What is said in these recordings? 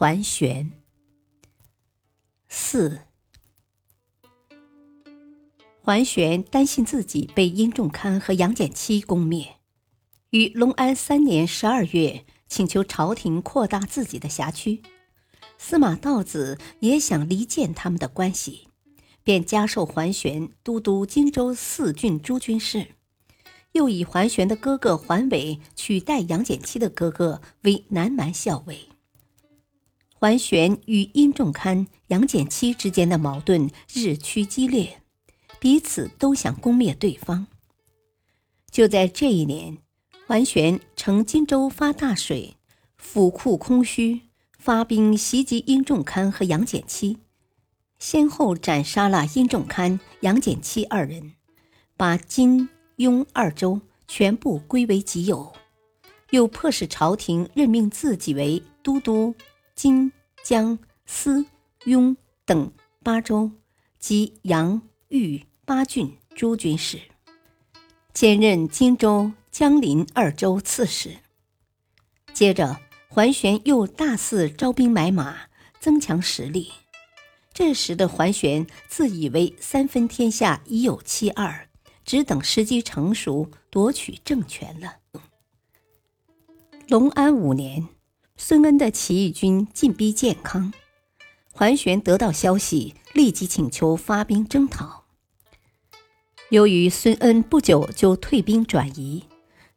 桓玄四，桓玄担心自己被殷仲堪和杨戬妻攻灭，于隆安三年十二月请求朝廷扩大自己的辖区。司马道子也想离间他们的关系，便加授桓玄都督荆州四郡诸军事，又以桓玄的哥哥桓伟取代杨戬妻的哥哥为南蛮校尉。桓玄与殷仲堪、杨戬期之间的矛盾日趋激烈，彼此都想攻灭对方。就在这一年，桓玄乘荆州发大水，府库空虚，发兵袭击殷仲堪和杨戬期，先后斩杀了殷仲堪、杨戬期二人，把金、雍二州全部归为己有，又迫使朝廷任命自己为都督。荆、江、司、雍等八州及杨、豫八郡诸军事，兼任荆州、江陵二州刺史。接着，桓玄又大肆招兵买马，增强实力。这时的桓玄自以为三分天下已有其二，只等时机成熟夺取政权了。隆安五年。孙恩的起义军进逼建康，桓玄得到消息，立即请求发兵征讨。由于孙恩不久就退兵转移，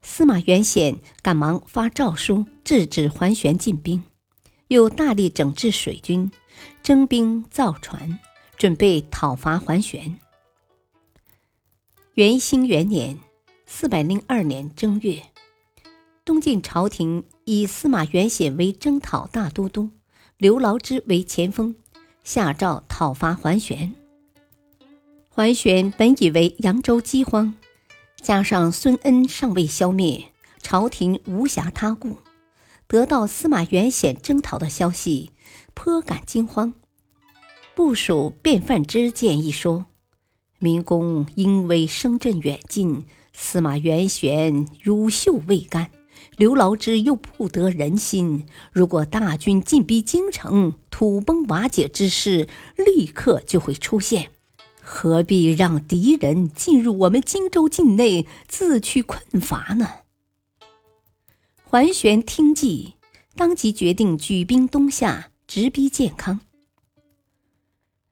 司马元显赶忙发诏书制止桓玄进兵，又大力整治水军，征兵造船，准备讨伐桓玄。元兴元年（四百零二年正月）。东晋朝廷以司马元显为征讨大都督，刘牢之为前锋，下诏讨伐桓玄。桓玄本以为扬州饥荒，加上孙恩尚未消灭，朝廷无暇他顾，得到司马元显征讨的消息，颇感惊慌。部属卞范之建议说：“明公因为声震远近，司马元显乳臭未干。”刘牢之又不得人心，如果大军进逼京城，土崩瓦解之势立刻就会出现，何必让敌人进入我们荆州境内，自取困乏呢？桓玄听计，当即决定举兵东下，直逼建康。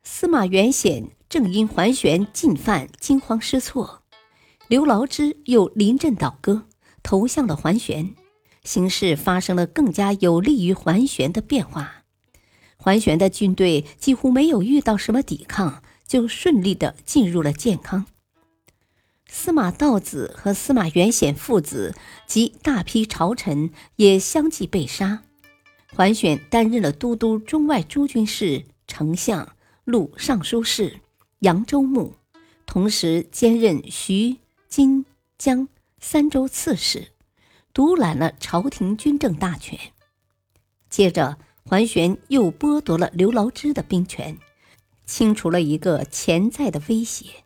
司马元显正因桓玄进犯惊慌失措，刘牢之又临阵倒戈。投向了桓玄，形势发生了更加有利于桓玄的变化。桓玄的军队几乎没有遇到什么抵抗，就顺利的进入了建康。司马道子和司马元显父子及大批朝臣也相继被杀。桓玄担任了都督中外诸军事、丞相、录尚书事、扬州牧，同时兼任徐、荆、江。三州刺史，独揽了朝廷军政大权。接着，桓玄又剥夺了刘牢之的兵权，清除了一个潜在的威胁。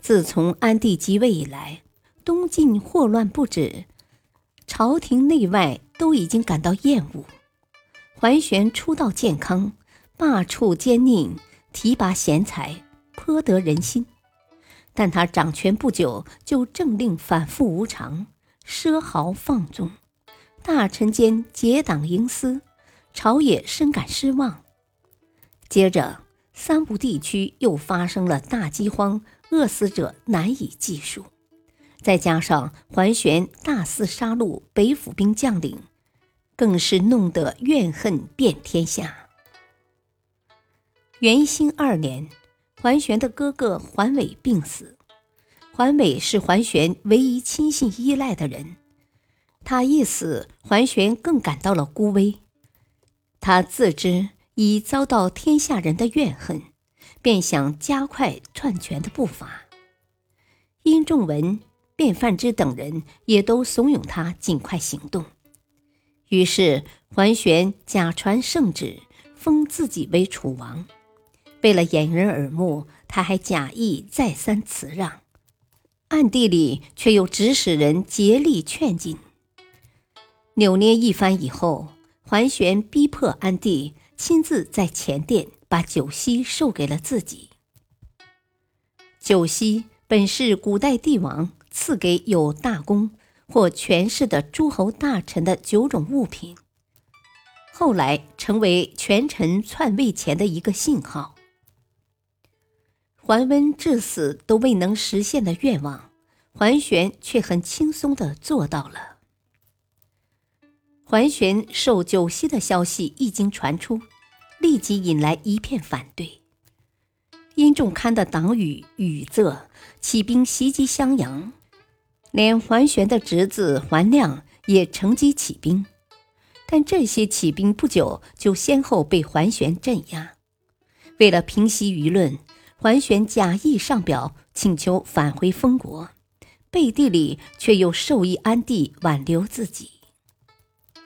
自从安帝即位以来，东晋祸乱不止，朝廷内外都已经感到厌恶。桓玄初到建康，罢黜奸佞，提拔贤才，颇得人心。但他掌权不久，就政令反复无常，奢豪放纵，大臣间结党营私，朝野深感失望。接着，三吴地区又发生了大饥荒，饿死者难以计数。再加上桓玄大肆杀戮北府兵将领，更是弄得怨恨遍天下。元兴二年。桓玄的哥哥桓伟病死，桓伟是桓玄唯一亲信依赖的人。他一死，桓玄更感到了孤危，他自知已遭到天下人的怨恨，便想加快篡权的步伐。殷仲文、卞范之等人也都怂恿他尽快行动。于是，桓玄假传圣旨，封自己为楚王。为了掩人耳目，他还假意再三辞让，暗地里却又指使人竭力劝进。扭捏一番以后，桓玄逼迫安帝亲自在前殿把九锡授给了自己。九锡本是古代帝王赐给有大功或权势的诸侯大臣的九种物品，后来成为权臣篡位前的一个信号。桓温至死都未能实现的愿望，桓玄却很轻松的做到了。桓玄受九锡的消息一经传出，立即引来一片反对。殷仲堪的党羽宇仄起兵袭击襄阳，连桓玄的侄子桓亮也乘机起兵，但这些起兵不久就先后被桓玄镇压。为了平息舆论，桓玄假意上表请求返回封国，背地里却又授意安帝挽留自己。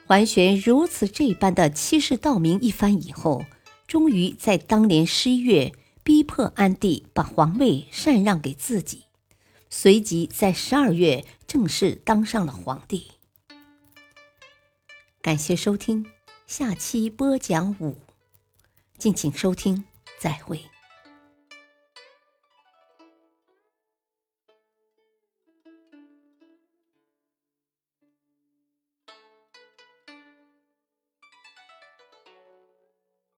桓玄如此这般的欺世盗名一番以后，终于在当年十一月逼迫安帝把皇位禅让给自己，随即在十二月正式当上了皇帝。感谢收听，下期播讲五，敬请收听，再会。